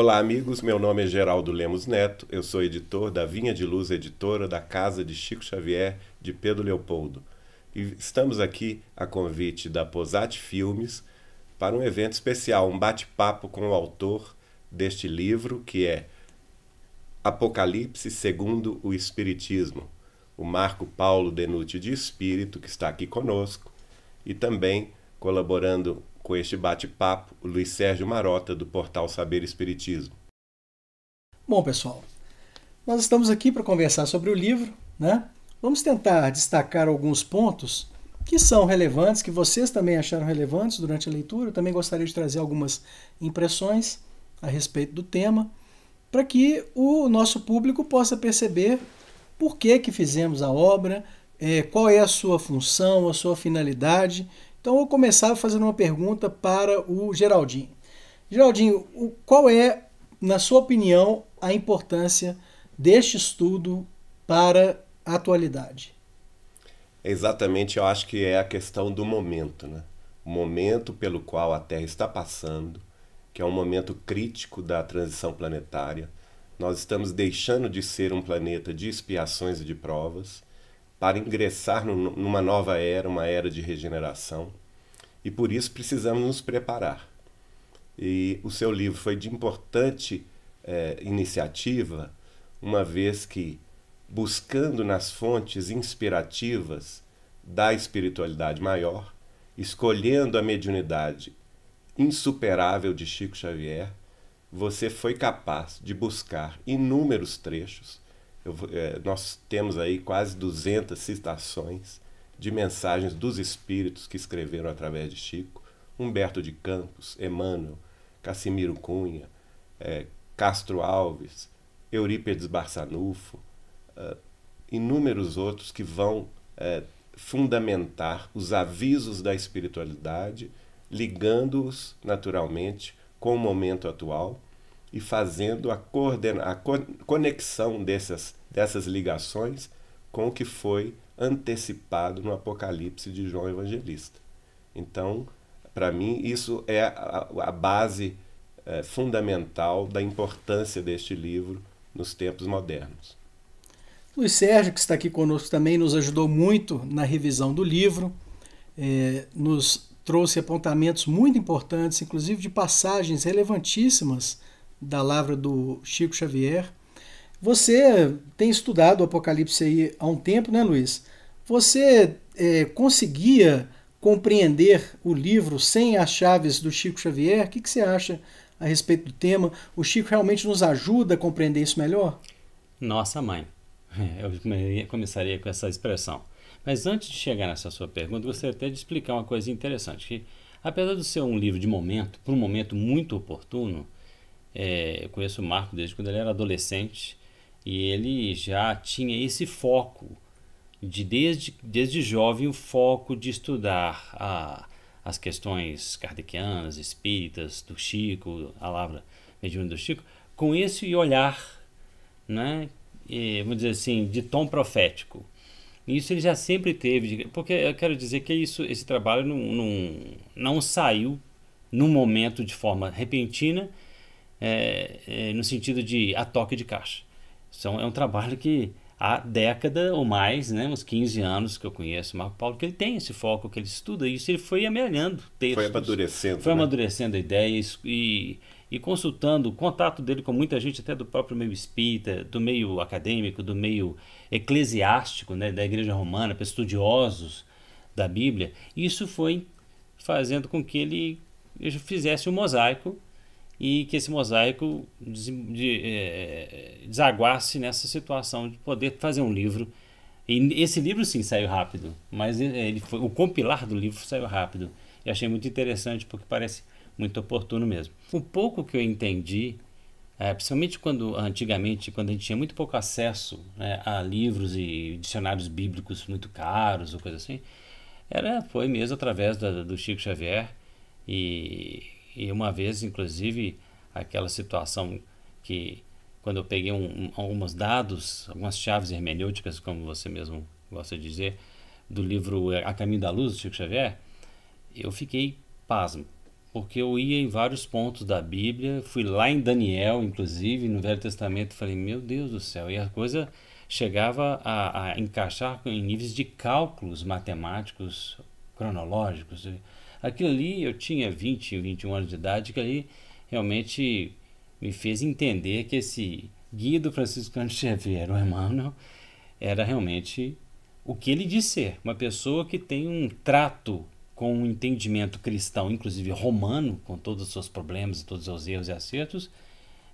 Olá, amigos. Meu nome é Geraldo Lemos Neto. Eu sou editor da Vinha de Luz Editora da Casa de Chico Xavier, de Pedro Leopoldo. E estamos aqui a convite da Posat Filmes para um evento especial, um bate-papo com o autor deste livro, que é Apocalipse segundo o Espiritismo, o Marco Paulo Denútil de Espírito, que está aqui conosco, e também colaborando com este bate-papo, o Luiz Sérgio Marota, do portal Saber Espiritismo. Bom, pessoal, nós estamos aqui para conversar sobre o livro, né? Vamos tentar destacar alguns pontos que são relevantes, que vocês também acharam relevantes durante a leitura. Eu também gostaria de trazer algumas impressões a respeito do tema, para que o nosso público possa perceber por que, que fizemos a obra, é, qual é a sua função, a sua finalidade então, eu vou começar fazendo uma pergunta para o Geraldinho. Geraldinho, qual é, na sua opinião, a importância deste estudo para a atualidade? Exatamente, eu acho que é a questão do momento, né? O momento pelo qual a Terra está passando, que é um momento crítico da transição planetária. Nós estamos deixando de ser um planeta de expiações e de provas para ingressar numa nova era, uma era de regeneração. E por isso precisamos nos preparar. E o seu livro foi de importante é, iniciativa, uma vez que, buscando nas fontes inspirativas da espiritualidade maior, escolhendo a mediunidade insuperável de Chico Xavier, você foi capaz de buscar inúmeros trechos eu, é, nós temos aí quase 200 citações de mensagens dos espíritos que escreveram através de Chico, Humberto de Campos, Emmanuel, Cassimiro Cunha, é, Castro Alves, Eurípides Barçanufo, uh, inúmeros outros que vão é, fundamentar os avisos da espiritualidade, ligando-os naturalmente com o momento atual e fazendo a, coordena a conexão dessas, dessas ligações com o que foi antecipado no Apocalipse de João Evangelista. Então, para mim, isso é a, a base é, fundamental da importância deste livro nos tempos modernos. Luiz Sérgio, que está aqui conosco também, nos ajudou muito na revisão do livro, é, nos trouxe apontamentos muito importantes, inclusive de passagens relevantíssimas da lavra do Chico Xavier. Você tem estudado o Apocalipse aí há um tempo, né, Luiz? Você é, conseguia compreender o livro sem as chaves do Chico Xavier? O que, que você acha a respeito do tema? O Chico realmente nos ajuda a compreender isso melhor? Nossa mãe. Eu começaria com essa expressão. Mas antes de chegar nessa sua pergunta, gostaria até de explicar uma coisa interessante. Que, apesar de ser um livro de momento, para um momento muito oportuno, é, eu conheço o Marco desde quando ele era adolescente e ele já tinha esse foco de desde, desde jovem o foco de estudar a, as questões kardecianas, espíritas, do Chico, a palavra mediúnica do Chico, com esse olhar, né, e, vamos dizer assim, de tom profético. Isso ele já sempre teve, porque eu quero dizer que isso, esse trabalho não, não, não saiu num momento de forma repentina é, é, no sentido de a toque de caixa. São, é um trabalho que há década ou mais, né, uns 15 anos que eu conheço o Marco Paulo, que ele tem esse foco, que ele estuda isso, ele foi amelhando textos. Foi amadurecendo. Foi né? amadurecendo ideias e, e consultando o contato dele com muita gente, até do próprio meio espírita, do meio acadêmico, do meio eclesiástico, né, da igreja romana, para estudiosos da Bíblia. Isso foi fazendo com que ele fizesse um mosaico e que esse mosaico de, de, é, desaguasse nessa situação de poder fazer um livro. E esse livro sim saiu rápido, mas ele foi, o compilar do livro saiu rápido. E achei muito interessante porque parece muito oportuno mesmo. O pouco que eu entendi, é, principalmente quando antigamente, quando a gente tinha muito pouco acesso né, a livros e dicionários bíblicos muito caros ou coisa assim, era foi mesmo através da, do Chico Xavier e e uma vez, inclusive, aquela situação que, quando eu peguei um, alguns dados, algumas chaves hermenêuticas, como você mesmo gosta de dizer, do livro A Caminho da Luz, do Chico Xavier, eu fiquei pasmo. porque eu ia em vários pontos da Bíblia, fui lá em Daniel, inclusive, no Velho Testamento, falei, meu Deus do céu, e a coisa chegava a, a encaixar em níveis de cálculos matemáticos cronológicos. Aquilo ali, eu tinha 20, 21 anos de idade, que ali realmente me fez entender que esse guia do Francisco Xavier, o Emmanuel, era realmente o que ele diz ser, uma pessoa que tem um trato com um entendimento cristão, inclusive romano, com todos os seus problemas todos os seus erros e acertos,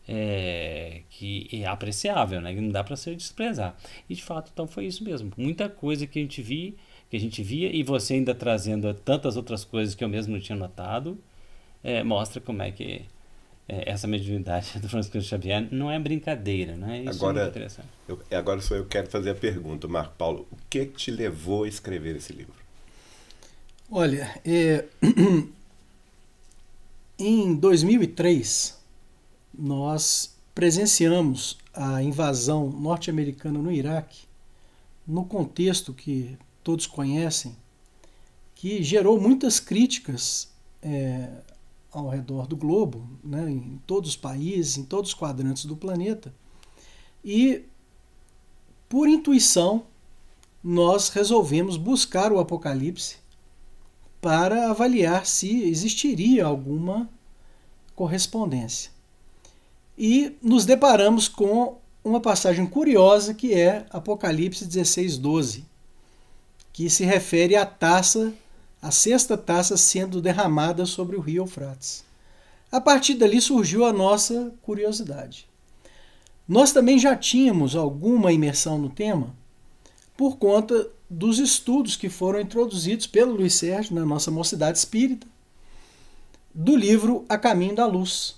é, que é apreciável, né? Não dá para ser desprezar. E de fato, então foi isso mesmo. Muita coisa que a gente via, que a gente via e você ainda trazendo tantas outras coisas que eu mesmo não tinha notado, é, mostra como é que é, essa mediunidade do Francisco Xavier não é brincadeira, né? Isso agora, é muito interessante. Eu, agora só eu quero fazer a pergunta, Marco Paulo, o que te levou a escrever esse livro? Olha, é, em 2003, nós presenciamos a invasão norte-americana no Iraque, no contexto que todos conhecem, que gerou muitas críticas é, ao redor do globo, né, em todos os países, em todos os quadrantes do planeta. E, por intuição, nós resolvemos buscar o Apocalipse para avaliar se existiria alguma correspondência. E nos deparamos com uma passagem curiosa que é Apocalipse 16, 12, que se refere à taça, a sexta taça sendo derramada sobre o rio Eufrates. A partir dali surgiu a nossa curiosidade. Nós também já tínhamos alguma imersão no tema por conta dos estudos que foram introduzidos pelo Luiz Sérgio na nossa Mocidade Espírita, do livro A Caminho da Luz.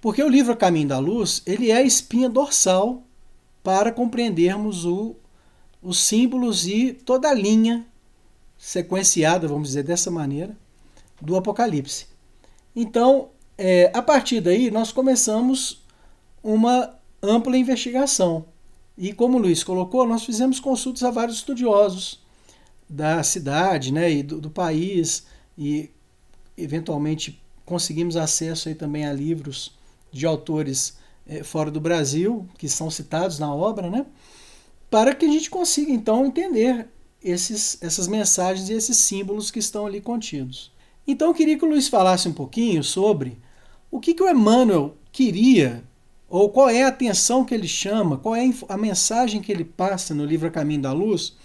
Porque o livro A Caminho da Luz ele é a espinha dorsal para compreendermos o, os símbolos e toda a linha sequenciada, vamos dizer dessa maneira, do Apocalipse. Então, é, a partir daí, nós começamos uma ampla investigação e como o Luiz colocou, nós fizemos consultas a vários estudiosos da cidade né, e do, do país, e eventualmente conseguimos acesso aí também a livros de autores eh, fora do Brasil, que são citados na obra, né, para que a gente consiga então entender esses, essas mensagens e esses símbolos que estão ali contidos. Então eu queria que o Luiz falasse um pouquinho sobre o que, que o Emmanuel queria ou qual é a atenção que ele chama, qual é a mensagem que ele passa no livro A Caminho da Luz,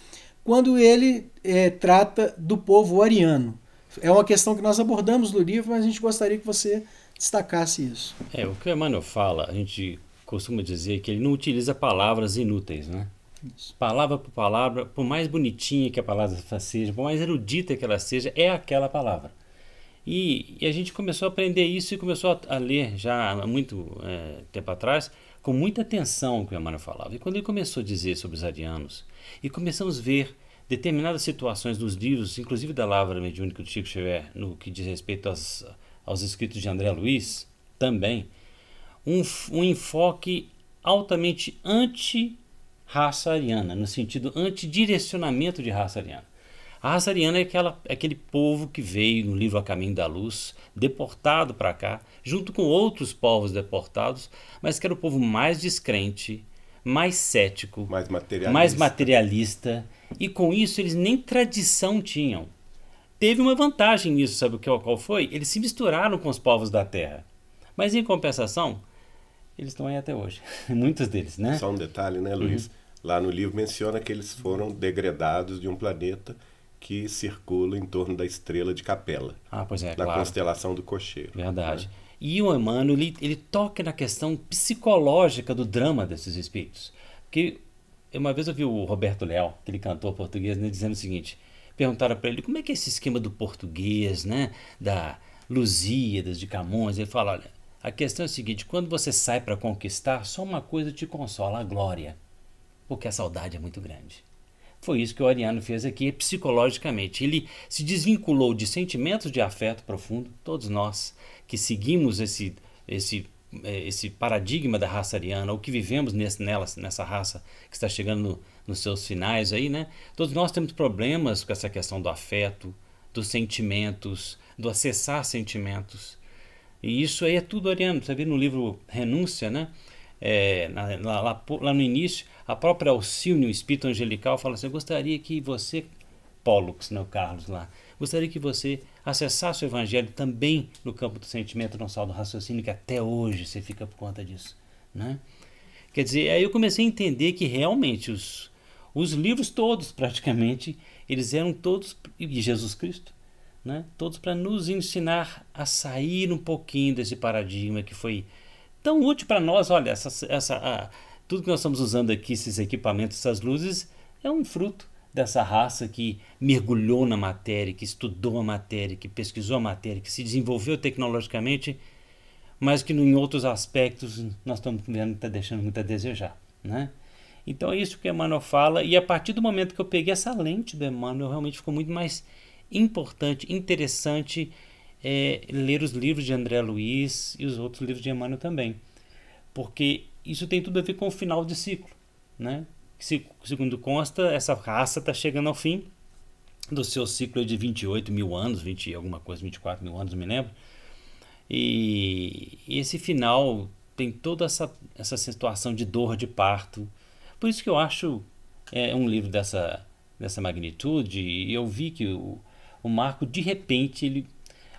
quando ele é, trata do povo ariano. É uma questão que nós abordamos no livro, mas a gente gostaria que você destacasse isso. É, o que o Emmanuel fala, a gente costuma dizer que ele não utiliza palavras inúteis, né? Isso. Palavra por palavra, por mais bonitinha que a palavra seja, por mais erudita que ela seja, é aquela palavra. E, e, a gente começou a aprender isso e começou a, a ler já há muito é, tempo atrás, com muita atenção o que o Emmanuel falava. E quando ele começou a dizer sobre os arianos, e começamos a ver determinadas situações nos livros, inclusive da Lavra Mediúnica do Chico Xavier, no que diz respeito aos, aos escritos de André Luiz, também, um, um enfoque altamente anti-raça ariana, no sentido anti-direcionamento de raça ariana. A raça ariana é, aquela, é aquele povo que veio no livro A Caminho da Luz, deportado para cá, junto com outros povos deportados, mas que era o povo mais descrente, mais cético, mais materialista. mais materialista, e com isso eles nem tradição tinham. Teve uma vantagem nisso, sabe o que, qual foi? Eles se misturaram com os povos da terra. Mas em compensação, eles estão aí até hoje. Muitos deles, né? Só um detalhe, né, Luiz? Uhum. Lá no livro menciona que eles foram degradados de um planeta que circula em torno da estrela de Capela. Ah, pois é, Na claro. constelação do Cocheiro. Verdade. Né? E o Emmanuel, ele, ele toca na questão psicológica do drama desses espíritos. Porque uma vez eu vi o Roberto Leal, aquele cantor português, né, dizendo o seguinte, perguntaram para ele como é que é esse esquema do português, né, da Lusíadas, de Camões, ele fala, olha, a questão é a seguinte, quando você sai para conquistar, só uma coisa te consola, a glória, porque a saudade é muito grande. Foi isso que o Ariano fez aqui psicologicamente. Ele se desvinculou de sentimentos de afeto profundo, todos nós que seguimos esse, esse, é, esse paradigma da raça ariana, ou que vivemos nesse, nela, nessa raça que está chegando no, nos seus finais aí, né? Todos nós temos problemas com essa questão do afeto, dos sentimentos, do acessar sentimentos. E isso aí é tudo orientado. Você vê no livro Renúncia, né? É, lá, lá, lá, no início, a própria Alcine, o espírito angelical, fala assim: Eu gostaria que você, Pollux, né, o Carlos lá, gostaria que você acessasse o evangelho também no campo do sentimento, não só do raciocínio, que até hoje você fica por conta disso. Né? Quer dizer, aí eu comecei a entender que realmente os, os livros todos, praticamente, eles eram todos, de Jesus Cristo, né? todos para nos ensinar a sair um pouquinho desse paradigma que foi tão útil para nós. Olha, essa, essa, a, tudo que nós estamos usando aqui, esses equipamentos, essas luzes, é um fruto dessa raça que mergulhou na matéria, que estudou a matéria, que pesquisou a matéria, que se desenvolveu tecnologicamente, mas que em outros aspectos nós estamos vendo está deixando muito a desejar. Né? Então é isso que Emmanuel fala, e a partir do momento que eu peguei essa lente do Emmanuel, realmente ficou muito mais importante, interessante é, ler os livros de André Luiz e os outros livros de Emmanuel também. Porque isso tem tudo a ver com o final de ciclo. Né? Segundo consta, essa raça está chegando ao fim do seu ciclo de 28 mil anos, 20 alguma coisa, 24 mil anos, me lembro. E, e esse final tem toda essa, essa situação de dor de parto, por isso que eu acho é, um livro dessa, dessa magnitude, e eu vi que o, o Marco, de repente, ele,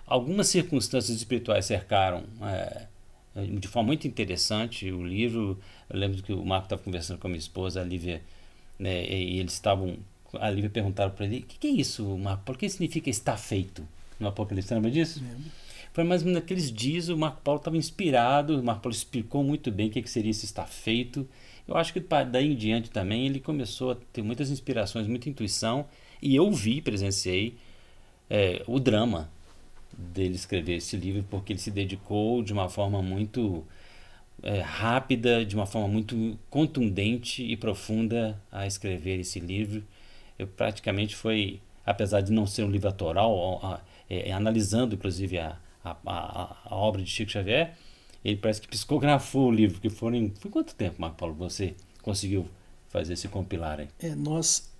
algumas circunstâncias espirituais cercaram é, de forma muito interessante o livro. Eu lembro que o Marco estava conversando com a minha esposa, a Lívia, né, e eles estavam. A Lívia perguntaram para ele: o que, que, é isso, Marco? Por que significa está feito? No Apocalipse, lembra disso? Foi mais ou menos naqueles dias o Marco Paulo estava inspirado, o Marco Paulo explicou muito bem o que, que seria esse está feito. Eu acho que daí em diante também ele começou a ter muitas inspirações, muita intuição, e eu vi, presenciei é, o drama dele escrever esse livro, porque ele se dedicou de uma forma muito é, rápida, de uma forma muito contundente e profunda a escrever esse livro. Eu praticamente foi, apesar de não ser um livro autoral, é, é, analisando inclusive a, a, a, a obra de Chico Xavier, ele parece que psicografou o livro, que foram. Foi quanto tempo, Marco Paulo, você conseguiu fazer esse compilar aí? É, nós,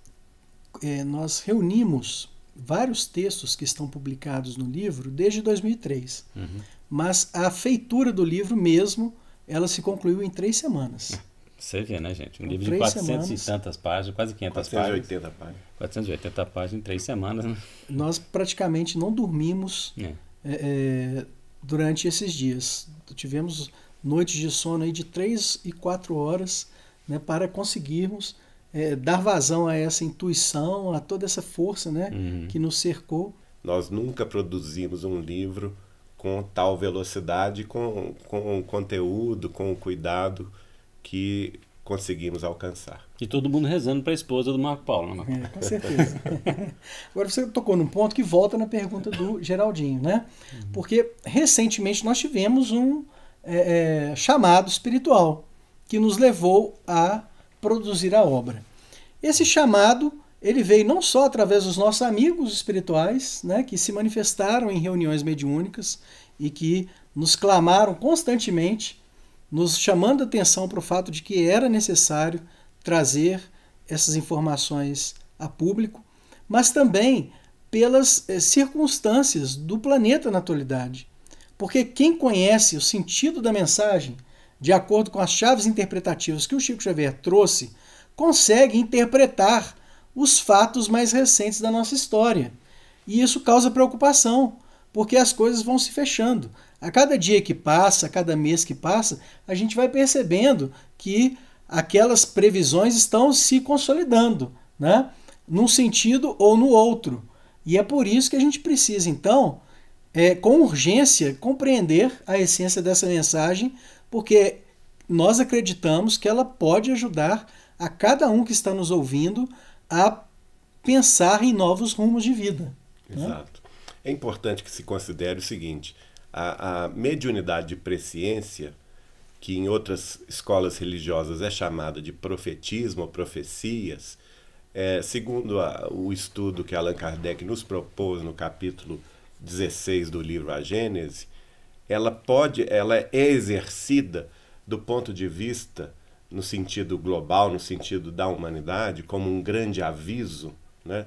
é, nós reunimos vários textos que estão publicados no livro desde 2003. Uhum. Mas a feitura do livro mesmo, ela se concluiu em três semanas. Você vê, né, gente? Um livro de 400 semanas, e tantas páginas, quase 500 480 páginas. páginas. 480 páginas em três semanas. Né? Nós praticamente não dormimos é. É, é durante esses dias. Tivemos noites de sono aí de 3 e 4 horas né, para conseguirmos é, dar vazão a essa intuição, a toda essa força né, uhum. que nos cercou. Nós nunca produzimos um livro com tal velocidade, com, com o conteúdo, com o cuidado que conseguimos alcançar. E todo mundo rezando para a esposa do Marco Paulo, né, Marco? É, com certeza. Agora você tocou num ponto que volta na pergunta do Geraldinho, né? Uhum. Porque recentemente nós tivemos um é, é, chamado espiritual que nos levou a produzir a obra. Esse chamado ele veio não só através dos nossos amigos espirituais, né, que se manifestaram em reuniões mediúnicas e que nos clamaram constantemente nos chamando a atenção para o fato de que era necessário trazer essas informações a público, mas também pelas eh, circunstâncias do planeta na atualidade. Porque quem conhece o sentido da mensagem, de acordo com as chaves interpretativas que o Chico Xavier trouxe, consegue interpretar os fatos mais recentes da nossa história. E isso causa preocupação, porque as coisas vão se fechando. A cada dia que passa, a cada mês que passa, a gente vai percebendo que aquelas previsões estão se consolidando, né? num sentido ou no outro. E é por isso que a gente precisa, então, é, com urgência, compreender a essência dessa mensagem, porque nós acreditamos que ela pode ajudar a cada um que está nos ouvindo a pensar em novos rumos de vida. Né? Exato. Né? É importante que se considere o seguinte: a, a mediunidade de presciência, que em outras escolas religiosas é chamada de profetismo ou profecias, é, segundo a, o estudo que Allan Kardec nos propôs no capítulo 16 do livro A Gênese, ela pode, ela é exercida do ponto de vista no sentido global, no sentido da humanidade, como um grande aviso, né?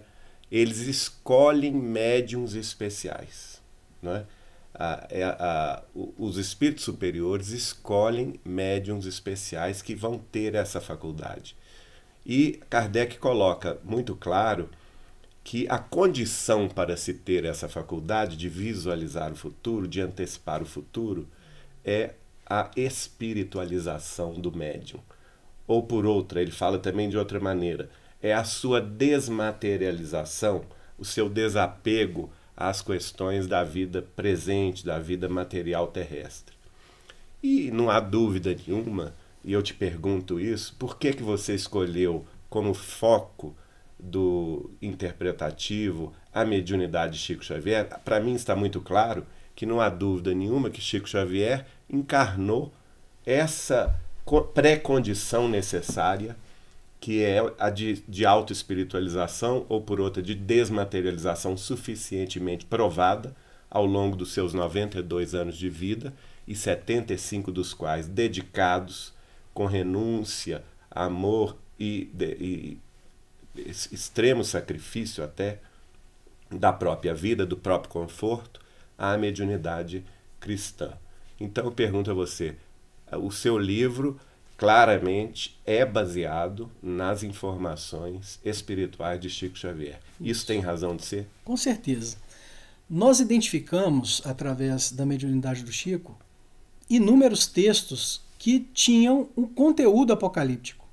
Eles escolhem médiums especiais não é? A, é a, os espíritos superiores escolhem médiums especiais que vão ter essa faculdade. E Kardec coloca muito claro que a condição para se ter essa faculdade de visualizar o futuro, de antecipar o futuro, é a espiritualização do médium. Ou por outra, ele fala também de outra maneira, é a sua desmaterialização, o seu desapego às questões da vida presente, da vida material terrestre. E não há dúvida nenhuma, e eu te pergunto isso, por que, que você escolheu como foco do interpretativo a mediunidade de Chico Xavier? Para mim está muito claro que não há dúvida nenhuma que Chico Xavier encarnou essa pré-condição necessária que é a de, de autoespiritualização, ou por outra, de desmaterialização suficientemente provada ao longo dos seus 92 anos de vida, e 75 dos quais dedicados com renúncia, amor e, de, e extremo sacrifício até da própria vida, do próprio conforto, à mediunidade cristã. Então eu pergunto a você, o seu livro claramente é baseado nas informações espirituais de Chico Xavier. Isso, Isso tem razão de ser? Com certeza. Nós identificamos, através da mediunidade do Chico, inúmeros textos que tinham um conteúdo apocalíptico.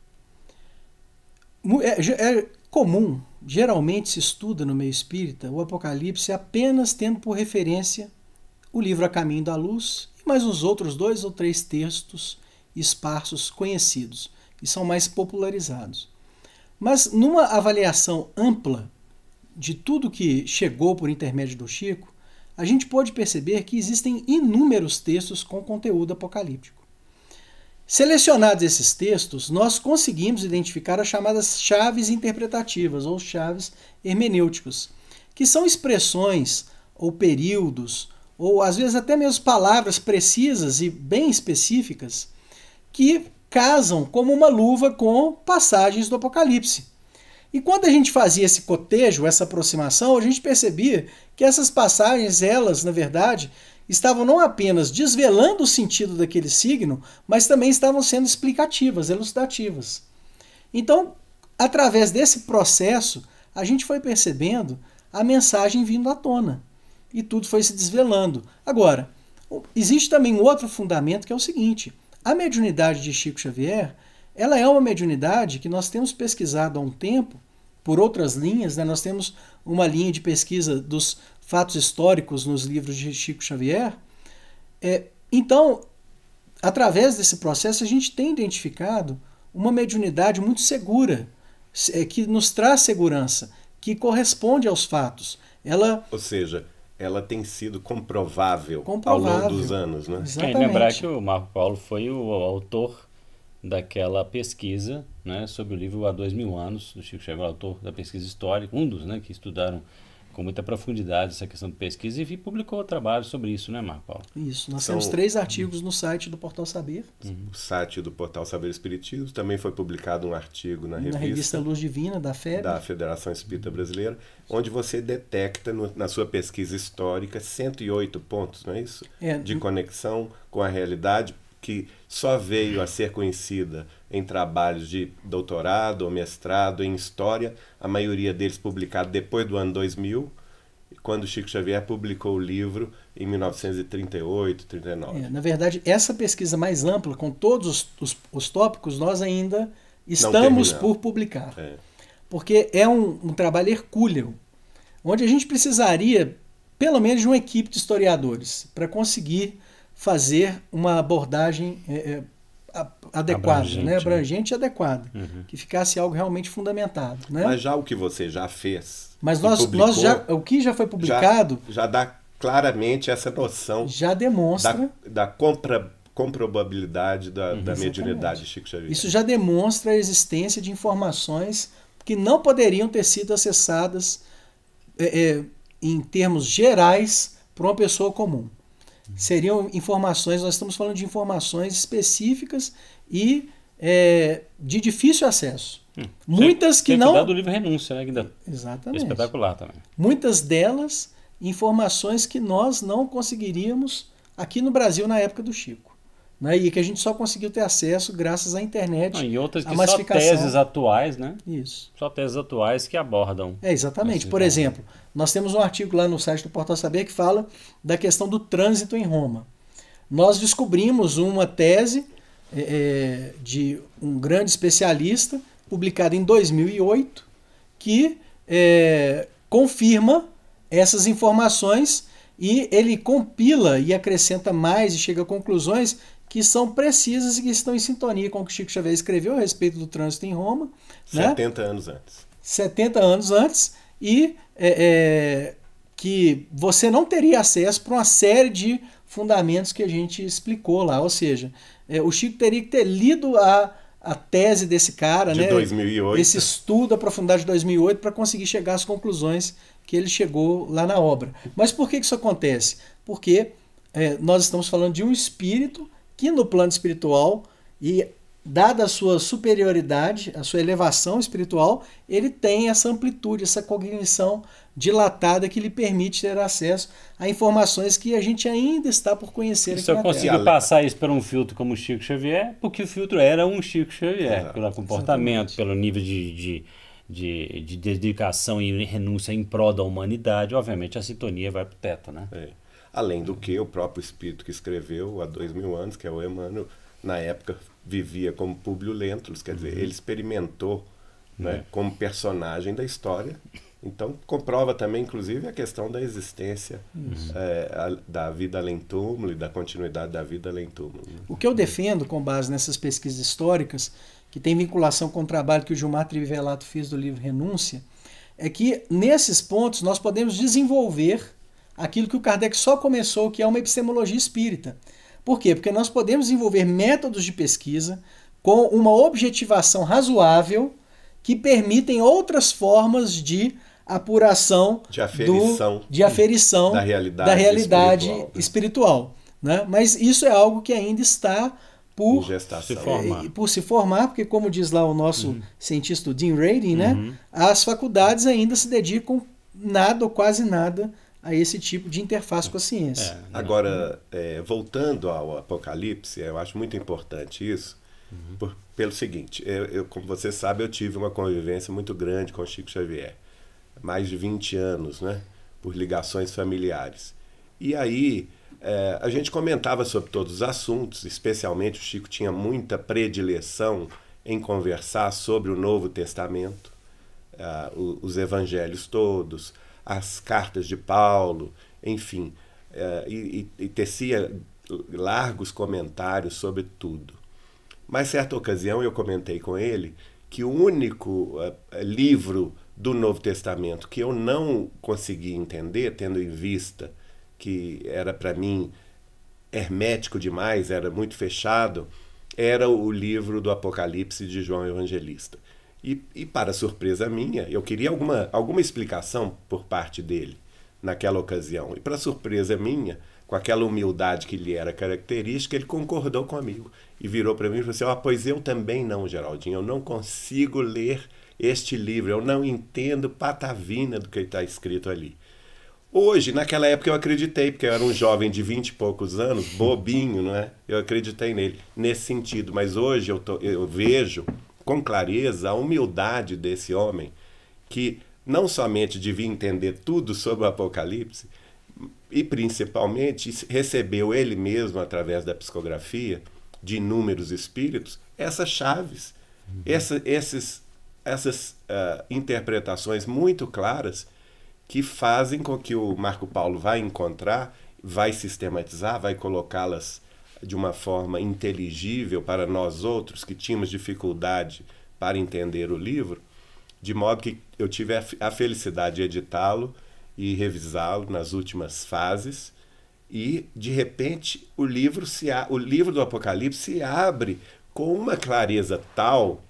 É, é comum, geralmente se estuda no meio espírita, o Apocalipse apenas tendo por referência o livro A Caminho da Luz e mais uns outros dois ou três textos esparsos conhecidos, que são mais popularizados. Mas numa avaliação ampla de tudo que chegou por intermédio do Chico, a gente pode perceber que existem inúmeros textos com conteúdo apocalíptico. Selecionados esses textos, nós conseguimos identificar as chamadas chaves interpretativas ou chaves hermenêuticas, que são expressões ou períodos, ou às vezes até mesmo palavras precisas e bem específicas que casam como uma luva com passagens do Apocalipse. E quando a gente fazia esse cotejo, essa aproximação, a gente percebia que essas passagens, elas, na verdade, estavam não apenas desvelando o sentido daquele signo, mas também estavam sendo explicativas, elucidativas. Então, através desse processo, a gente foi percebendo a mensagem vindo à tona. E tudo foi se desvelando. Agora, existe também outro fundamento que é o seguinte: a mediunidade de Chico Xavier, ela é uma mediunidade que nós temos pesquisado há um tempo, por outras linhas, né? nós temos uma linha de pesquisa dos fatos históricos nos livros de Chico Xavier. É, então, através desse processo, a gente tem identificado uma mediunidade muito segura, é, que nos traz segurança, que corresponde aos fatos. Ela, Ou seja, ela tem sido comprovável, comprovável. ao longo dos anos. Né? Exatamente. É, lembrar que o Marco Paulo foi o autor daquela pesquisa né, sobre o livro Há Dois Mil Anos, do Chico Xavier, autor da pesquisa histórica, um dos né, que estudaram com muita profundidade essa questão de pesquisa e publicou trabalho sobre isso, né, Marco Paulo? Isso, nós São... temos três artigos no site do Portal Saber. Uhum. O site do Portal Saber Espiritismo também foi publicado um artigo na, na revista, revista Luz Divina da FEB. Da Federação Espírita Brasileira, onde você detecta no, na sua pesquisa histórica 108 pontos, não é isso? É, de conexão com a realidade que só veio a ser conhecida em trabalhos de doutorado ou mestrado em história, a maioria deles publicado depois do ano 2000, quando Chico Xavier publicou o livro em 1938, 39. É, na verdade, essa pesquisa mais ampla, com todos os, os, os tópicos, nós ainda estamos por publicar. É. Porque é um, um trabalho hercúleo, onde a gente precisaria, pelo menos, de uma equipe de historiadores para conseguir fazer uma abordagem é, é adequada, abrangente, né? abrangente e adequada, uhum. que ficasse algo realmente fundamentado. Né? Mas já o que você já fez, mas nós, publicou, nós já, o que já foi publicado, já, já dá claramente essa noção, já demonstra da, da compra comprobabilidade da, da mediunidade de Chico Xavier. Isso já demonstra a existência de informações que não poderiam ter sido acessadas é, é, em termos gerais por uma pessoa comum seriam informações, nós estamos falando de informações específicas e é, de difícil acesso. Hum. Muitas que não. do livro Renúncia, né? Exatamente. É espetacular também. Muitas delas informações que nós não conseguiríamos aqui no Brasil na época do Chico. Né? E que a gente só conseguiu ter acesso graças à internet. Não, e outras que só teses atuais, né? Isso. Só teses atuais que abordam. É, exatamente. Por exemplo, nós temos um artigo lá no site do Portal Saber que fala da questão do trânsito em Roma. Nós descobrimos uma tese é, é de um grande especialista, publicada em 2008, que é, confirma essas informações e ele compila e acrescenta mais e chega a conclusões que são precisas e que estão em sintonia com o que Chico Xavier escreveu a respeito do trânsito em Roma. 70 né? anos antes. 70 anos antes, e é, é, que você não teria acesso para uma série de fundamentos que a gente explicou lá. Ou seja, é, o Chico teria que ter lido a, a tese desse cara, de né? 2008. Esse estudo aprofundado de 2008 para conseguir chegar às conclusões que ele chegou lá na obra. Mas por que isso acontece? Porque é, nós estamos falando de um espírito que no plano espiritual e dada a sua superioridade, a sua elevação espiritual, ele tem essa amplitude, essa cognição dilatada que lhe permite ter acesso a informações que a gente ainda está por conhecer. Se eu conseguir passar isso por um filtro como o Chico Xavier, porque o filtro era um Chico Xavier, é, pelo comportamento, exatamente. pelo nível de, de, de, de, dedicação e renúncia em prol da humanidade, obviamente a sintonia vai para o teto, né? É. Além do que o próprio espírito que escreveu há dois mil anos, que é o Emmanuel, na época vivia como Públio Lentulus, quer dizer, uhum. ele experimentou né, uhum. como personagem da história. Então, comprova também, inclusive, a questão da existência uhum. é, a, da vida além túmulo e da continuidade da vida além túmulo. Né? O que eu defendo, com base nessas pesquisas históricas, que tem vinculação com o trabalho que o Gilmar Trivelato fez do livro Renúncia, é que nesses pontos nós podemos desenvolver aquilo que o Kardec só começou, que é uma epistemologia espírita. Por quê? Porque nós podemos desenvolver métodos de pesquisa com uma objetivação razoável que permitem outras formas de apuração de aferição, do, de aferição da realidade, da realidade espiritual. espiritual né? Mas isso é algo que ainda está por se formar. por se formar, porque como diz lá o nosso uhum. cientista Dean Radin, né, uhum. as faculdades ainda se dedicam nada ou quase nada a esse tipo de interface com a ciência. É, Agora, é, voltando ao Apocalipse, eu acho muito importante isso, uhum. por, pelo seguinte, eu, eu, como você sabe, eu tive uma convivência muito grande com o Chico Xavier, mais de 20 anos, né, por ligações familiares. E aí, é, a gente comentava sobre todos os assuntos, especialmente o Chico tinha muita predileção em conversar sobre o Novo Testamento, uh, os evangelhos todos, as cartas de Paulo, enfim, é, e, e, tecia largos comentários sobre tudo. Mas certa ocasião eu comentei com ele que o único uh, livro do Novo Testamento que eu não consegui entender, tendo em vista que era para mim hermético demais, era muito fechado, era o livro do Apocalipse de João Evangelista. E, e, para surpresa minha, eu queria alguma, alguma explicação por parte dele naquela ocasião. E para surpresa minha, com aquela humildade que lhe era característica, ele concordou comigo e virou para mim e falou assim: oh, Pois eu também não, Geraldinho, eu não consigo ler este livro, eu não entendo patavina do que está escrito ali. Hoje, naquela época eu acreditei, porque eu era um jovem de vinte e poucos anos, bobinho, não é? Eu acreditei nele nesse sentido, mas hoje eu, tô, eu vejo com clareza a humildade desse homem, que não somente devia entender tudo sobre o Apocalipse, e principalmente recebeu ele mesmo, através da psicografia, de inúmeros espíritos, essas chaves, uhum. essa, esses, essas uh, interpretações muito claras que fazem com que o Marco Paulo vai encontrar, vai sistematizar, vai colocá-las de uma forma inteligível para nós outros que tínhamos dificuldade para entender o livro, de modo que eu tive a, felicidade de editá-lo e revisá-lo nas últimas fases e de repente o livro se o livro do Apocalipse se abre com uma clareza tal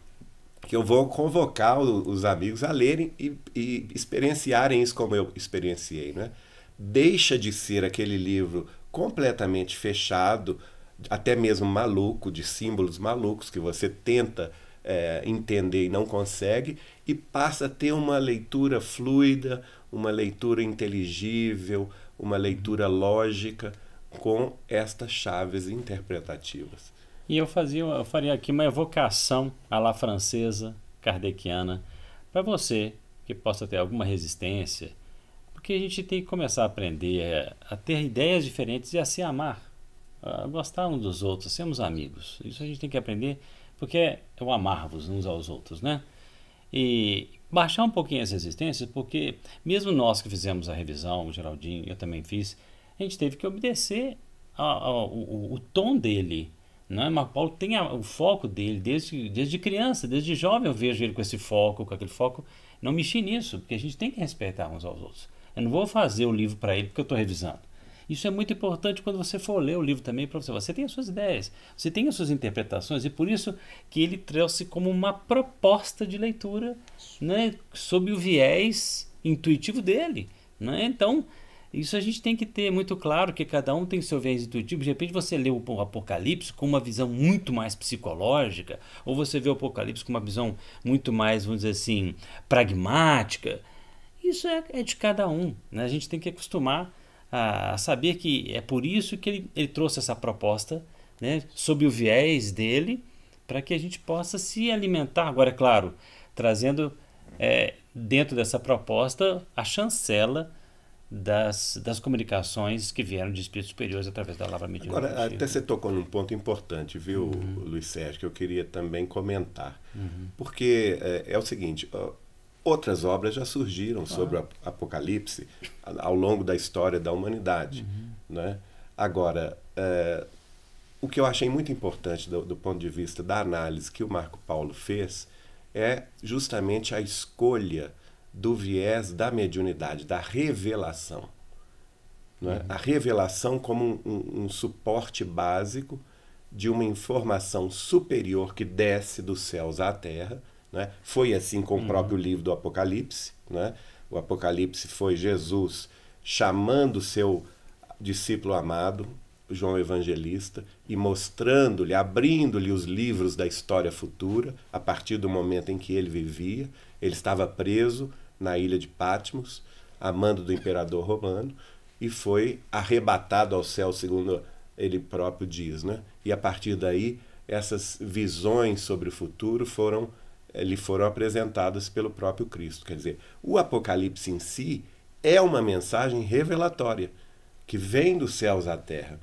que eu vou convocar os amigos a lerem e, e experienciarem isso como eu experienciei, né? Deixa de ser aquele livro completamente fechado, até mesmo maluco, de símbolos malucos, que você tenta é, entender e não consegue, e passa a ter uma leitura fluida, uma leitura inteligível, uma leitura lógica com estas chaves interpretativas. E eu fazia, eu faria aqui uma evocação à la francesa, kardeciana, para você que possa ter alguma resistência, porque a gente tem que começar a aprender a, a ter ideias diferentes e a se amar, a gostar uns dos outros, sermos amigos. Isso a gente tem que aprender, porque é o amar-vos uns aos outros, né? E baixar um pouquinho as resistências, porque mesmo nós que fizemos a revisão, o Geraldinho, eu também fiz, a gente teve que obedecer ao, ao, o tom dele. Né? Marco Paulo tem a, o foco dele desde, desde criança, desde jovem eu vejo ele com esse foco, com aquele foco. Não mexi nisso, porque a gente tem que respeitar uns aos outros. Eu não vou fazer o livro para ele porque eu estou revisando. Isso é muito importante quando você for ler o livro também para você. Você tem as suas ideias, você tem as suas interpretações, e por isso que ele trouxe como uma proposta de leitura né, sob o viés intuitivo dele. Né? Então, isso a gente tem que ter muito claro que cada um tem seu viés intuitivo. De repente você lê o Apocalipse com uma visão muito mais psicológica, ou você vê o Apocalipse com uma visão muito mais, vamos dizer assim, pragmática. Isso é, é de cada um. Né? A gente tem que acostumar a, saber que é por isso que ele, ele trouxe essa proposta, né, sob o viés dele, para que a gente possa se alimentar. Agora, é claro, trazendo é, dentro dessa proposta a chancela das, das comunicações que vieram de espíritos superiores através da palavra mediúnica. Agora, até você tocou num ponto importante, viu, uhum. Luiz Sérgio, que eu queria também comentar. Uhum. Porque é, é, o seguinte, Outras obras já surgiram sobre o Apocalipse ao longo da história da humanidade. Uhum. Né? Agora, é, o que eu achei muito importante do, do, ponto de vista da análise que o Marco Paulo fez é justamente a escolha do viés da mediunidade, da revelação. Né? Uhum. A revelação como um, um, um suporte básico de uma informação superior que desce dos céus à terra né? Foi assim com o próprio uhum. livro do Apocalipse. Né? O Apocalipse foi Jesus chamando seu discípulo amado, João Evangelista, e mostrando-lhe, abrindo-lhe os livros da história futura, a partir do momento em que ele vivia. Ele estava preso na ilha de Patmos, amando do imperador romano, e foi arrebatado ao céu, segundo ele próprio diz. Né? E a partir daí, essas visões sobre o futuro foram lhe foram apresentadas pelo próprio Cristo. Quer dizer, o Apocalipse em si é uma mensagem revelatória que vem dos céus à terra.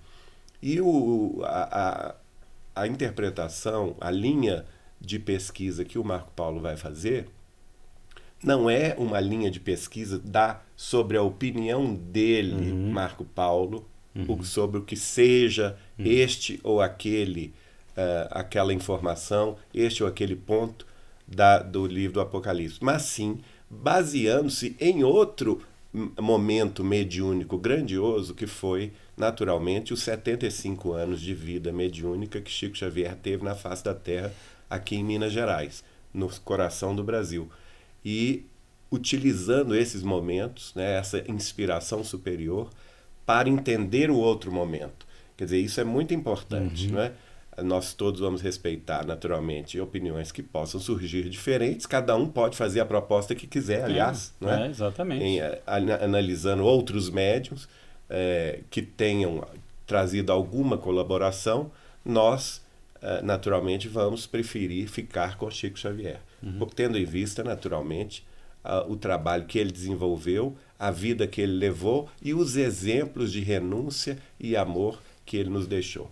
E o, a, a, a interpretação, a linha de pesquisa que o Marco Paulo vai fazer, não é uma linha de pesquisa da, sobre a opinião dele, uhum. Marco Paulo, uhum. sobre o que seja uhum. este ou aquele, uh, aquela informação, este ou aquele ponto, da, do livro do Apocalipse, mas sim baseando-se em outro momento mediúnico grandioso que foi, naturalmente, os 75 anos de vida mediúnica que Chico Xavier teve na face da Terra aqui em Minas Gerais, no coração do Brasil. E utilizando esses momentos, né, essa inspiração superior, para entender o outro momento. Quer dizer, isso é muito importante, uhum. não é? Nós todos vamos respeitar, naturalmente, opiniões que possam surgir diferentes. Cada um pode fazer a proposta que quiser, aliás. É, né? é exatamente. Em, analisando outros médiums é, que tenham trazido alguma colaboração, nós, é, naturalmente, vamos preferir ficar com Chico Xavier. Uhum. Tendo em vista, naturalmente, o trabalho que ele desenvolveu, a vida que ele levou e os exemplos de renúncia e amor que ele nos deixou.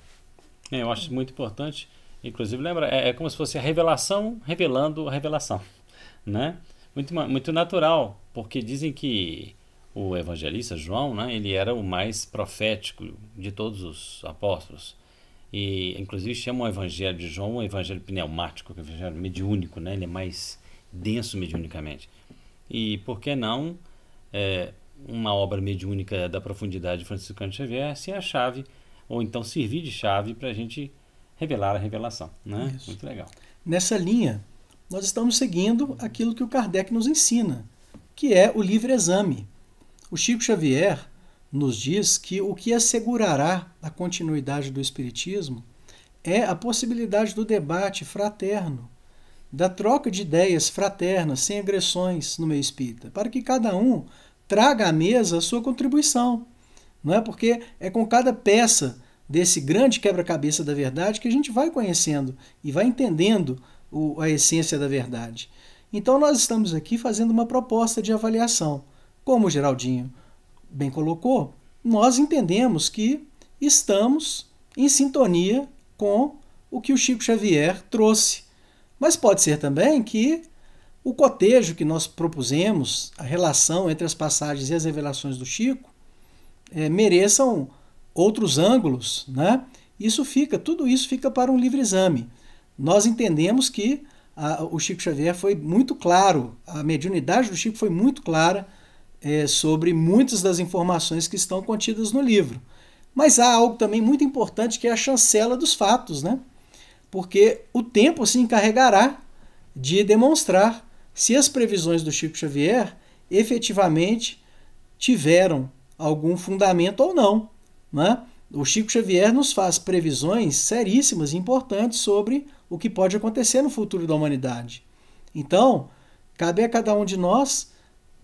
É, eu acho muito importante. Inclusive, lembra, é, é, como se fosse a revelação revelando a revelação. Né? Muito, muito natural, porque dizem que o evangelista João, né, ele era o mais profético de todos os apóstolos. E, inclusive, chamam o evangelho de João o evangelho pneumático, o evangelho mediúnico, né? ele é mais denso mediunicamente. E por que não é, uma obra mediúnica da profundidade de Francisco Xavier ser a chave ou então servir de chave para a gente revelar a revelação. Né? Isso. Muito legal. Nessa linha, nós estamos seguindo aquilo que o Kardec nos ensina, que é o livre exame. O Chico Xavier nos diz que o que assegurará a continuidade do Espiritismo é a possibilidade do debate fraterno, da troca de ideias fraternas, sem agressões no meio espírita, para que cada um traga à mesa a sua contribuição. Não é porque é com cada peça desse grande quebra-cabeça da verdade que a gente vai conhecendo e vai entendendo o, a essência da verdade. Então nós estamos aqui fazendo uma proposta de avaliação. Como o Geraldinho bem colocou, nós entendemos que estamos em sintonia com o que o Chico Xavier trouxe. Mas pode ser também que o cotejo que nós propusemos, a relação entre as passagens e as revelações do Chico, é, mereçam outros ângulos, né? Isso fica, tudo isso fica para um livre exame. Nós entendemos que a, o Chico Xavier foi muito claro, a mediunidade do Chico foi muito clara é, sobre muitas das informações que estão contidas no livro. Mas há algo também muito importante que é a chancela dos fatos, né? Porque o tempo se encarregará de demonstrar se as previsões do Chico Xavier efetivamente tiveram algum fundamento ou não. Né? O Chico Xavier nos faz previsões seríssimas e importantes sobre o que pode acontecer no futuro da humanidade. Então, cabe a cada um de nós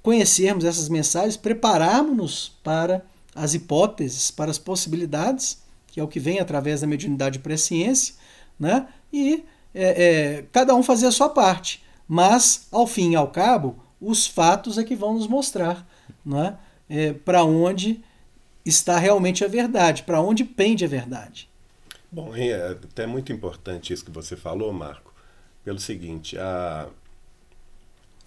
conhecermos essas mensagens, prepararmos-nos para as hipóteses, para as possibilidades, que é o que vem através da mediunidade presciência, né? e é, é, cada um fazer a sua parte. Mas, ao fim e ao cabo, os fatos é que vão nos mostrar né? é, para onde está realmente a verdade, para onde pende a verdade. Bom, é até muito importante isso que você falou, Marco, pelo seguinte, a,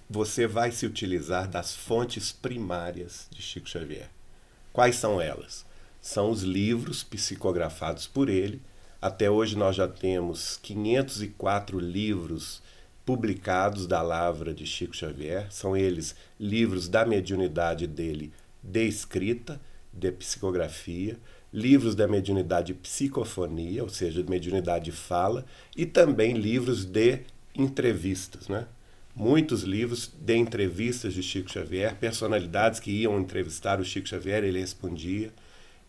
você vai se utilizar das fontes primárias de Chico Xavier. Quais são elas? São os livros psicografados por ele. Até hoje nós já temos 504 livros publicados da lavra de Chico Xavier. São eles livros da mediunidade dele de escrita, de psicografia, livros da mediunidade psicofonia, ou seja, de mediunidade fala, e também livros de entrevistas, né? muitos livros de entrevistas de Chico Xavier, personalidades que iam entrevistar o Chico Xavier, ele respondia.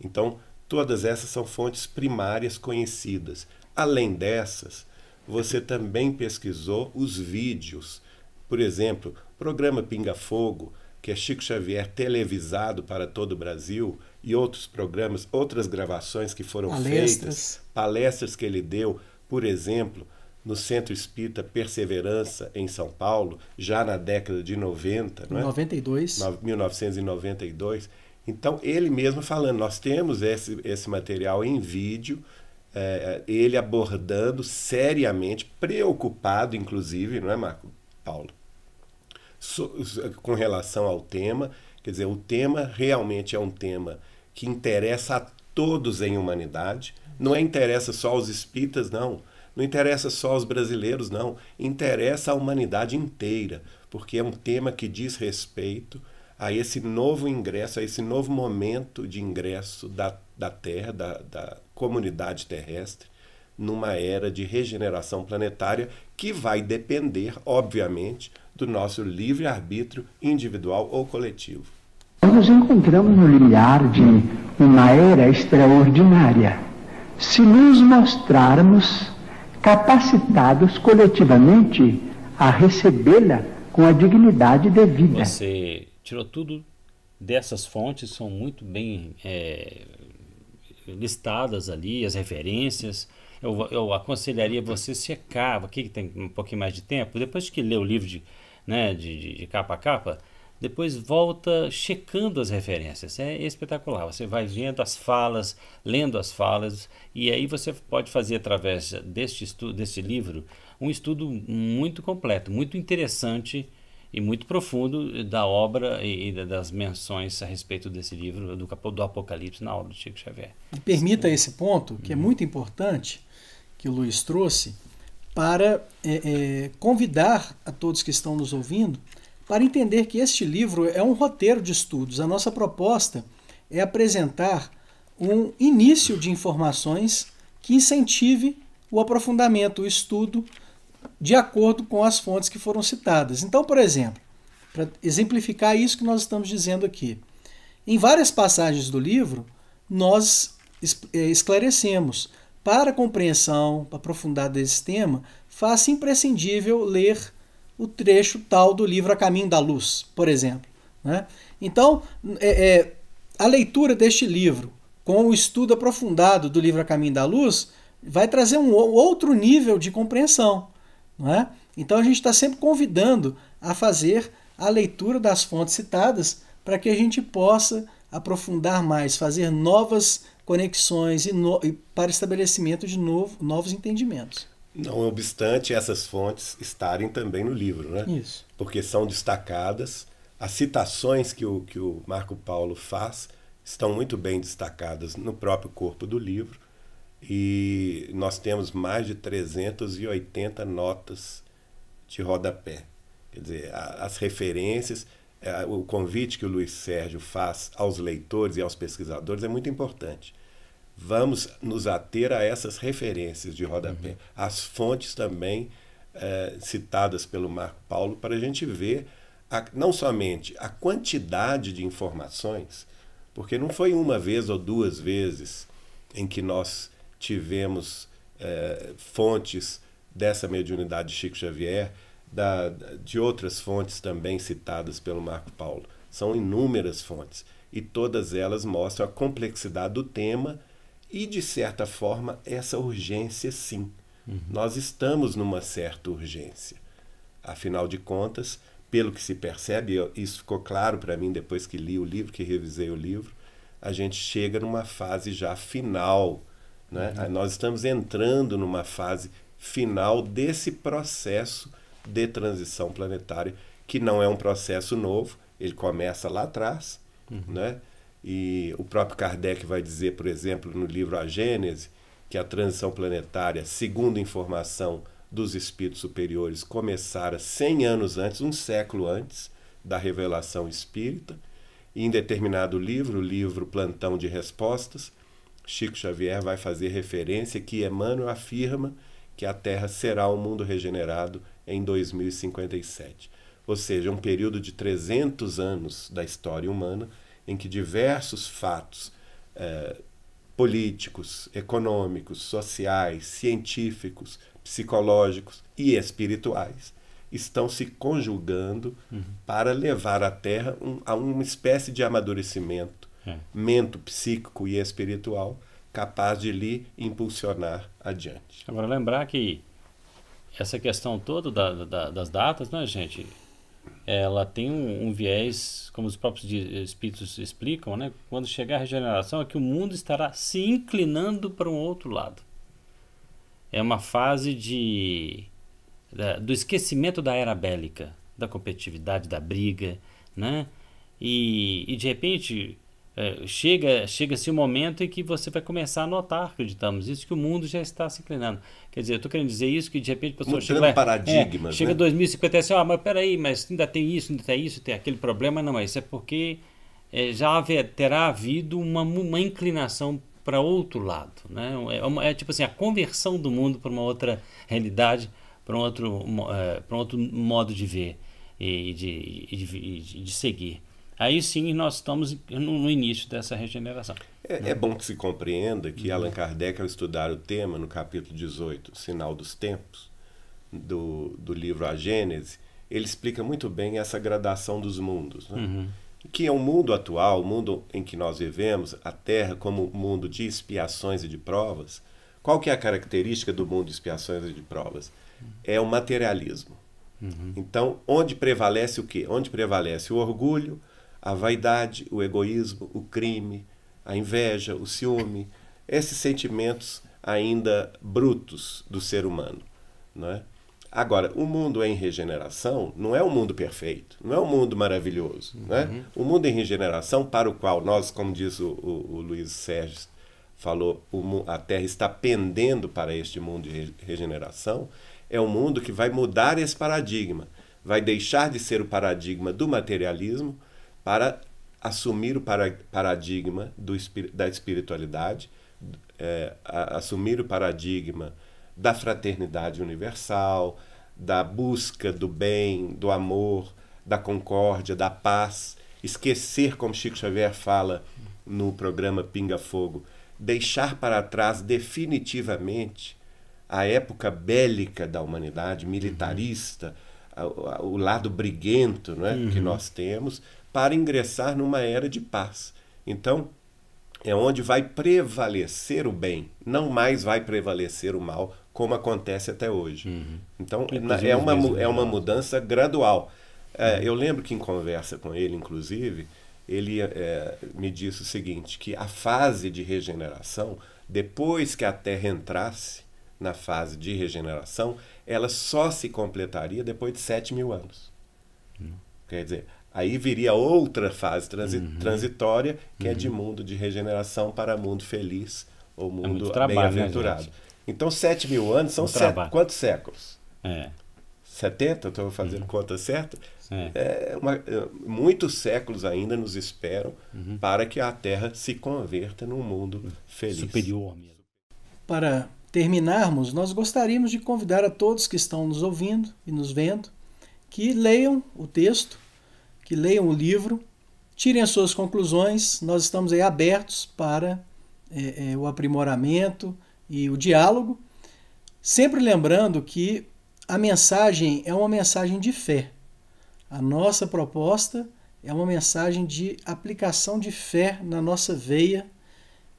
Então, todas essas são fontes primárias conhecidas. Além dessas, você também pesquisou os vídeos. Por exemplo, programa Pinga Fogo, que é Chico Xavier televisado para todo o Brasil, e outros programas, outras gravações que foram palestras. feitas, palestras que ele deu, por exemplo, no Centro Espírita Perseverança, em São Paulo, já na década de 90, não é? 92. 1992. Então, ele mesmo falando, nós temos esse, esse material em vídeo, é, ele abordando seriamente, preocupado, inclusive, não é, Marco Paulo? So, com relação ao tema. Quer dizer, o tema realmente é um tema que interessa a todos em humanidade. Não é interessa só aos espíritas, não. Não interessa só aos brasileiros, não. Interessa a humanidade inteira, porque é um tema que diz respeito a esse novo ingresso, a esse novo momento de ingresso da, da Terra, da, da comunidade terrestre, numa era de regeneração planetária que vai depender, obviamente, do nosso livre-arbítrio individual ou coletivo. Nos encontramos no limiar de uma era extraordinária. Se nos mostrarmos capacitados coletivamente a recebê-la com a dignidade devida. Você tirou tudo dessas fontes, são muito bem é, listadas ali, as referências. Eu, eu aconselharia você secar, aqui que tem um pouquinho mais de tempo, depois que lê o livro de, né, de, de, de capa a capa, depois volta checando as referências. É espetacular. Você vai vendo as falas, lendo as falas, e aí você pode fazer através deste estudo, livro, um estudo muito completo, muito interessante e muito profundo da obra e, das menções a respeito desse livro do, do Apocalipse na obra do Chico Xavier. E permita esse ponto, que é uhum. muito importante, que o Luiz trouxe, para é, é, convidar a todos que estão nos ouvindo para entender que este livro é um roteiro de estudos. A nossa proposta é apresentar um início de informações que incentive o aprofundamento, o estudo, de acordo com as fontes que foram citadas. Então, por exemplo, para exemplificar isso que nós estamos dizendo aqui, em várias passagens do livro, nós eh, esclarecemos para a compreensão aprofundada desse tema, faz imprescindível ler o trecho tal do livro A Caminho da Luz, por exemplo. Né? Então, é, é, a leitura deste livro, com o estudo aprofundado do livro A Caminho da Luz, vai trazer um outro nível de compreensão. É? Então, a gente está sempre convidando a fazer a leitura das fontes citadas para que a gente possa aprofundar mais, fazer novas conexões e, no, e para estabelecimento de novo, novos entendimentos. Não obstante essas fontes estarem também no livro, né? Isso. Porque são destacadas. As citações que o, que o Marco Paulo faz estão muito bem destacadas no próprio corpo do livro. E nós temos mais de 380 notas de rodapé. Quer dizer, as referências, o convite que o Luiz Sérgio faz aos leitores e aos pesquisadores é muito importante. Vamos nos ater a essas referências de rodapé, uhum. as fontes também é, citadas pelo Marco Paulo, para a gente ver a, não somente a quantidade de informações, porque não foi uma vez ou duas vezes em que nós tivemos é, fontes dessa mediunidade de Chico Xavier da, de outras fontes também citadas pelo Marco Paulo. São inúmeras fontes e todas elas mostram a complexidade do tema e, de certa forma, essa urgência sim. Uhum. Nós estamos numa certa urgência. Afinal de contas, pelo que se percebe, isso ficou claro para mim depois que li o livro, que revisei o livro, a gente chega numa fase já final. Né? Uhum. Nós estamos entrando numa fase final desse processo de transição planetária, que não é um processo novo, ele começa lá atrás, uhum. né? E o próprio Kardec vai dizer, por exemplo, no livro A Gênese, que a transição planetária, segundo informação dos espíritos superiores, começara 100 anos antes, um século antes da revelação espírita. E em determinado livro, o livro Plantão de Respostas, Chico Xavier vai fazer referência que Emmanuel afirma que a Terra será um mundo regenerado em 2057. Ou seja, um período de 300 anos da história humana em que diversos fatos eh, políticos, econômicos, sociais, científicos, psicológicos e espirituais estão se conjugando uhum. para levar a Terra um, a uma espécie de amadurecimento é. mento psíquico e espiritual capaz de lhe impulsionar adiante. Agora lembrar que essa questão toda da, da, das datas, né, gente? Ela tem um, um, viés, como os próprios espíritos explicam, né? Quando chegar a regeneração, é que o mundo estará se inclinando para um outro lado. É uma fase de da, do esquecimento da era bélica, da competitividade, da briga, né? E, e de repente é, chega chega-se um momento em que você vai começar a notar, acreditamos isso, que o mundo já está se inclinando. Quer dizer, eu estou querendo dizer isso, que de repente a pessoa chega lá, paradigmas, é, chega né? 2050 e assim, ah, mas peraí, mas ainda tem isso, ainda tem isso, tem aquele problema. Não, isso é porque é, já haver, terá havido uma, uma inclinação para outro lado. Né? É, uma, é, tipo assim, a conversão do mundo para uma outra realidade, para um outro, é, para um outro modo de ver e de, de, de, de seguir aí sim nós estamos no, no início dessa regeneração. É, né? é, bom que se compreenda que uhum. Allan Kardec, ao estudar o tema no capítulo 18, Sinal dos Tempos, do, do livro A Gênese, ele explica muito bem essa gradação dos mundos. Né? Uhum. Que é o mundo atual, o mundo em que nós vivemos, a Terra como mundo de expiações e de provas. Qual que é a característica do mundo de expiações e de provas? É o materialismo. Uhum. Então, onde prevalece o quê? Onde prevalece o orgulho, a vaidade, o egoísmo, o crime, a inveja, o ciúme, esses sentimentos ainda brutos do ser humano. Não é? Agora, o mundo em regeneração não é um mundo perfeito, não é um mundo maravilhoso. Uhum. Né? O mundo em regeneração, para o qual nós, como diz o, o, o Luiz Sérgio, falou, o, a Terra está pendendo para este mundo de regeneração, é um mundo que vai mudar esse paradigma, vai deixar de ser o paradigma do materialismo para assumir o paradigma do, da espiritualidade, é, assumir o paradigma da fraternidade universal, da busca do bem, do amor, da concórdia, da paz, esquecer, como Chico Xavier fala no programa Pinga Fogo, deixar para trás definitivamente a época bélica da humanidade, militarista, o lado briguento né, uhum. que nós temos, para ingressar numa era de paz. Então, é onde vai prevalecer o bem, não mais vai prevalecer o mal, como acontece até hoje. Uhum. Então, é uma, é uma mudança gradual. É, eu lembro que em conversa com ele, inclusive, ele é, me disse o seguinte, que a fase de regeneração, depois que a Terra entrasse na fase de regeneração, ela só se completaria depois de 7 mil anos. Uhum. Quer dizer, aí viria outra fase transi uhum. transitória, que uhum. é de mundo de regeneração para mundo feliz, ou é mundo é bem-aventurado. Né, então, 7 mil anos são sete, quantos séculos? É. 70? Estou fazendo uhum. conta certa? É. é uma, é, muitos séculos ainda nos esperam uhum. para que a Terra se converta num mundo feliz. Superior mesmo. Para terminarmos, nós gostaríamos de convidar a todos que estão nos ouvindo e nos vendo que leiam o texto, que leiam o livro, tirem as suas conclusões. Nós estamos aí abertos para é, é, o aprimoramento e o diálogo, sempre lembrando que a mensagem é uma mensagem de fé. A nossa proposta é uma mensagem de aplicação de fé na nossa veia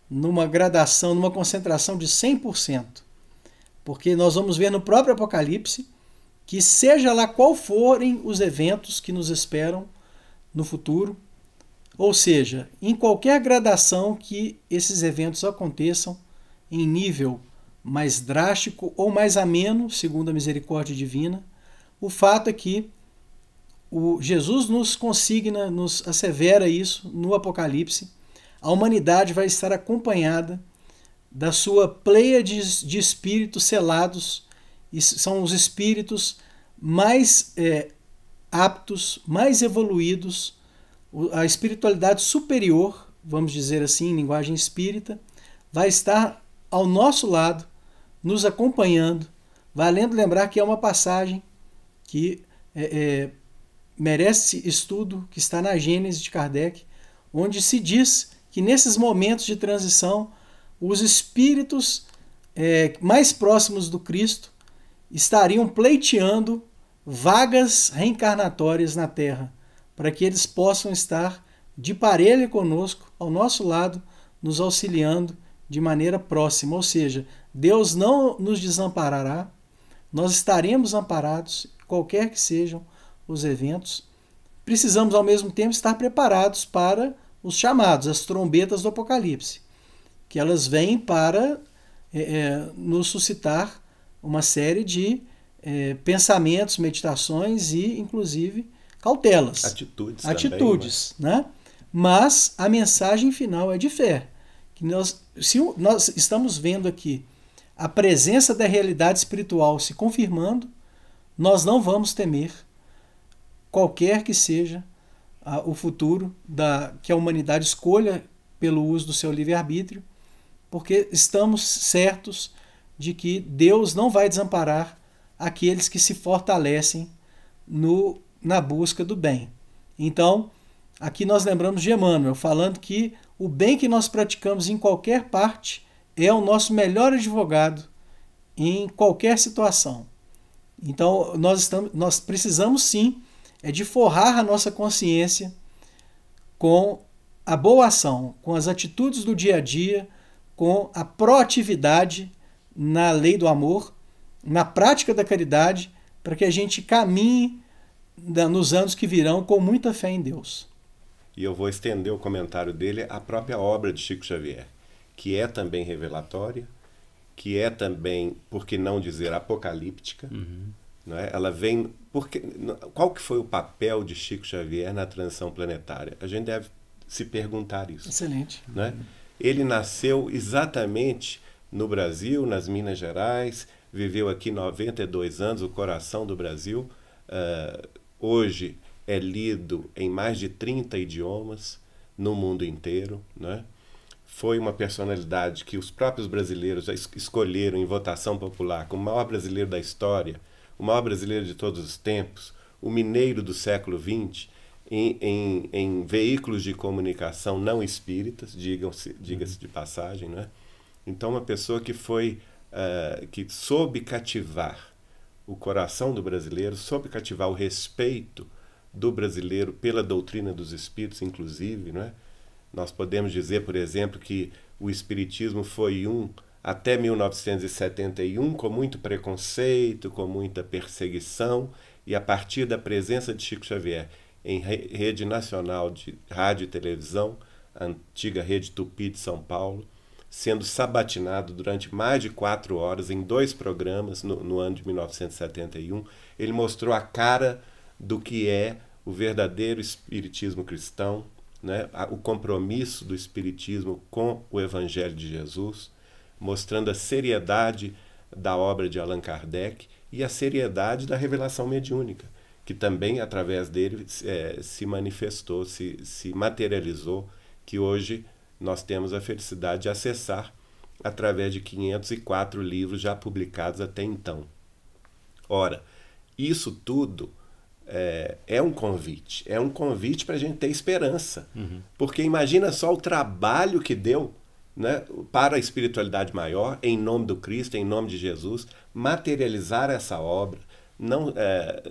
numa gradação, numa concentração de 100%. Porque nós vamos ver no próprio Apocalipse que, seja lá qual forem os eventos que nos esperam no futuro, ou seja, em qualquer gradação que esses eventos aconteçam, em nível mais drástico ou mais ameno, segundo a misericórdia divina, o fato é que o Jesus nos consigna, nos assevera isso no Apocalipse. A humanidade vai estar acompanhada da sua pleia de, de espíritos selados, e são os espíritos mais é, aptos, mais evoluídos, a espiritualidade superior, vamos dizer assim, em linguagem espírita, vai estar ao nosso lado, nos acompanhando, valendo lembrar que é uma passagem que é, é, merece estudo, que está na Gênese de Kardec, onde se diz que nesses momentos de transição, os espíritos é, mais próximos do Cristo estariam pleiteando vagas reencarnatórias na Terra, para que eles possam estar de parelho conosco, ao nosso lado, nos auxiliando de maneira próxima. Ou seja, Deus não nos desamparará, nós estaremos amparados, qualquer que sejam os eventos. Precisamos, ao mesmo tempo, estar preparados para os chamados, as trombetas do Apocalipse, que elas vêm para é, é, nos suscitar uma série de é, pensamentos, meditações e, inclusive, cautelas. Atitudes. Atitudes, também, né? Mas a mensagem final é de fé. Que nós, se nós estamos vendo aqui a presença da realidade espiritual se confirmando, nós não vamos temer qualquer que seja a, o futuro da que a humanidade escolha pelo uso do seu livre-arbítrio, porque estamos certos de que Deus não vai desamparar aqueles que se fortalecem no, na busca do bem. Então, aqui nós lembramos de Emmanuel falando que o bem que nós praticamos em qualquer parte é o nosso melhor advogado em qualquer situação. Então, nós, estamos, nós precisamos sim é de forrar a nossa consciência com a boa ação, com as atitudes do dia a dia, com a proatividade na lei do amor, na prática da caridade, para que a gente caminhe nos anos que virão com muita fé em Deus. E eu vou estender o comentário dele à própria obra de Chico Xavier, que é também revelatória, que é também, por que não dizer, apocalíptica. Uhum. Né? Ela vem porque qual que foi o papel de Chico Xavier na transição planetária? A gente deve se perguntar isso. Excelente. Né? Ele nasceu exatamente no Brasil, nas Minas Gerais, viveu aqui 92 anos, o coração do Brasil. Uh, hoje é lido em mais de 30 idiomas no mundo inteiro. Né? Foi uma personalidade que os próprios brasileiros escolheram em votação popular como o maior brasileiro da história o maior brasileiro de todos os tempos, o mineiro do século XX, em, em, em veículos de comunicação não espíritas, digam-se, diga-se de passagem, né? Então, uma pessoa que foi uh, que soube cativar o coração do brasileiro, soube cativar o respeito do brasileiro pela doutrina dos espíritos, inclusive, não é? Nós podemos dizer, por exemplo, que o espiritismo foi um até 1971 com muito preconceito, com muita perseguição, e a partir da presença de Chico Xavier em rede nacional de rádio e televisão, antiga rede Tupi de São Paulo, sendo sabatinado durante mais de quatro horas em dois programas no, no ano de 1971. Ele mostrou a cara do que é o verdadeiro espiritismo cristão, né? o compromisso do espiritismo com o Evangelho de Jesus, mostrando a seriedade da obra de Allan Kardec e a seriedade da revelação mediúnica, que também através dele é, se manifestou, se, se materializou, que hoje nós temos a felicidade de acessar através de 504 livros já publicados até então. Ora, isso tudo é, é um convite, é um convite para a gente ter esperança, uhum. porque imagina só o trabalho que deu né, para a espiritualidade maior, em nome do Cristo, em nome de Jesus, materializar essa obra, não é,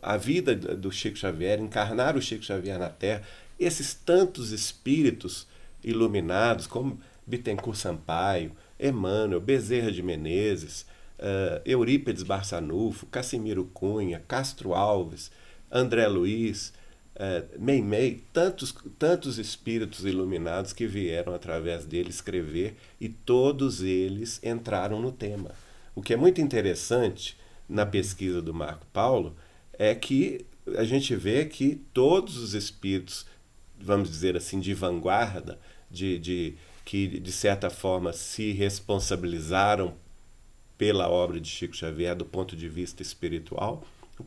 a vida do Chico Xavier, encarnar o Chico Xavier na Terra, esses tantos espíritos iluminados, como Bittencourt Sampaio, Emmanuel, Bezerra de Menezes, uh, Eurípides Barçanufo, Cassimiro Cunha, Castro Alves, André Luiz, uh, Meimei, tantos, tantos espíritos iluminados que vieram através dele escrever e todos eles entraram no tema. O que é muito interessante na pesquisa do Marco Paulo é que a gente vê que todos os espíritos, vamos dizer assim, de vanguarda, de, de que de certa forma se responsabilizaram pela obra de Chico Xavier do ponto de vista espiritual,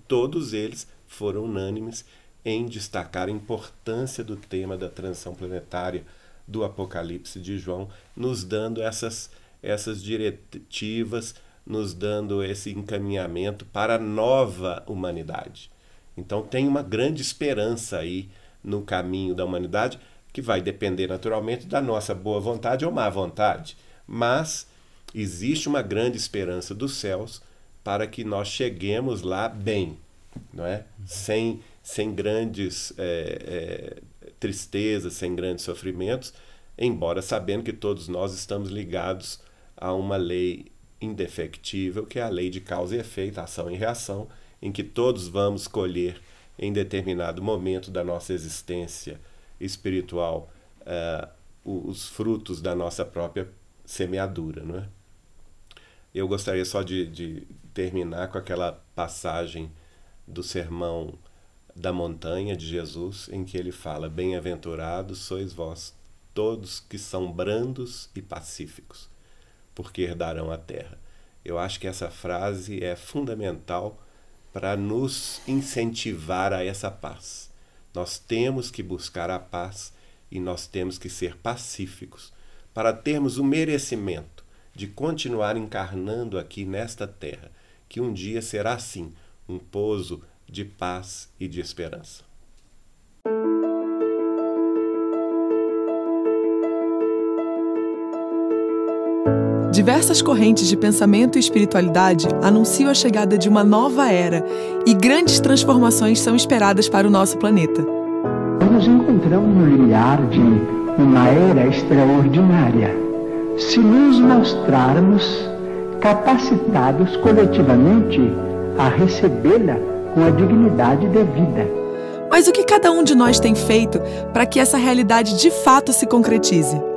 todos eles foram unânimes em destacar a importância do tema da transição planetária do Apocalipse de João, nos dando essas, essas diretivas, nos dando esse encaminhamento para a nova humanidade. Então tem uma grande esperança aí no caminho da humanidade que vai depender naturalmente da nossa boa vontade ou má vontade, mas existe uma grande esperança dos céus para que nós cheguemos lá bem, não é? Sem, sem grandes é, é, tristezas, sem grandes sofrimentos, embora sabendo que todos nós estamos ligados a uma lei indefectível, que é a lei de causa e efeito, ação e reação, em que todos vamos colher em determinado momento da nossa existência espiritual uh, os frutos da nossa própria semeadura. Não é? Eu gostaria só de, de terminar com aquela passagem do sermão da montanha de Jesus, em que ele fala: Bem-aventurados sois vós, todos que são brandos e pacíficos, porque herdarão a terra. Eu acho que essa frase é fundamental para nos incentivar a essa paz. Nós temos que buscar a paz e nós temos que ser pacíficos para termos o merecimento de continuar encarnando aqui nesta terra, que um dia será sim um pouso de paz e de esperança. Diversas correntes de pensamento e espiritualidade anunciam a chegada de uma nova era e grandes transformações são esperadas para o nosso planeta. Nos encontramos no limiar de uma era extraordinária. Se nos mostrarmos capacitados coletivamente a recebê-la com a dignidade devida. Mas o que cada um de nós tem feito para que essa realidade de fato se concretize?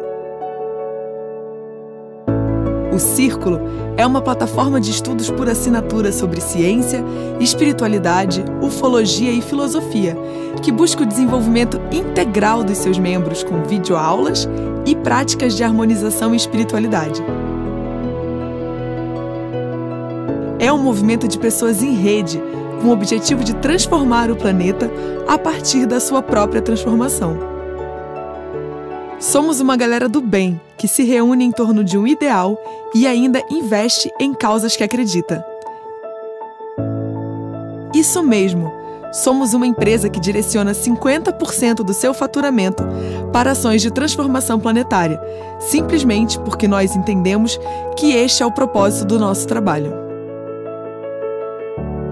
O Círculo é uma plataforma de estudos por assinatura sobre ciência, espiritualidade, ufologia e filosofia, que busca o desenvolvimento integral dos seus membros com videoaulas e práticas de harmonização e espiritualidade. É um movimento de pessoas em rede, com o objetivo de transformar o planeta a partir da sua própria transformação. Somos uma galera do bem que se reúne em torno de um ideal e ainda investe em causas que acredita. Isso mesmo, somos uma empresa que direciona 50% do seu faturamento para ações de transformação planetária, simplesmente porque nós entendemos que este é o propósito do nosso trabalho.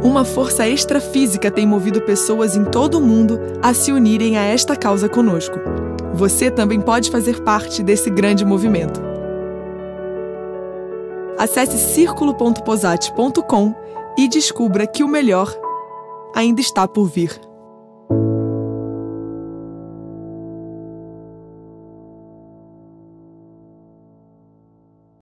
Uma força extrafísica tem movido pessoas em todo o mundo a se unirem a esta causa conosco. Você também pode fazer parte desse grande movimento. Acesse círculo.posate.com e descubra que o melhor ainda está por vir.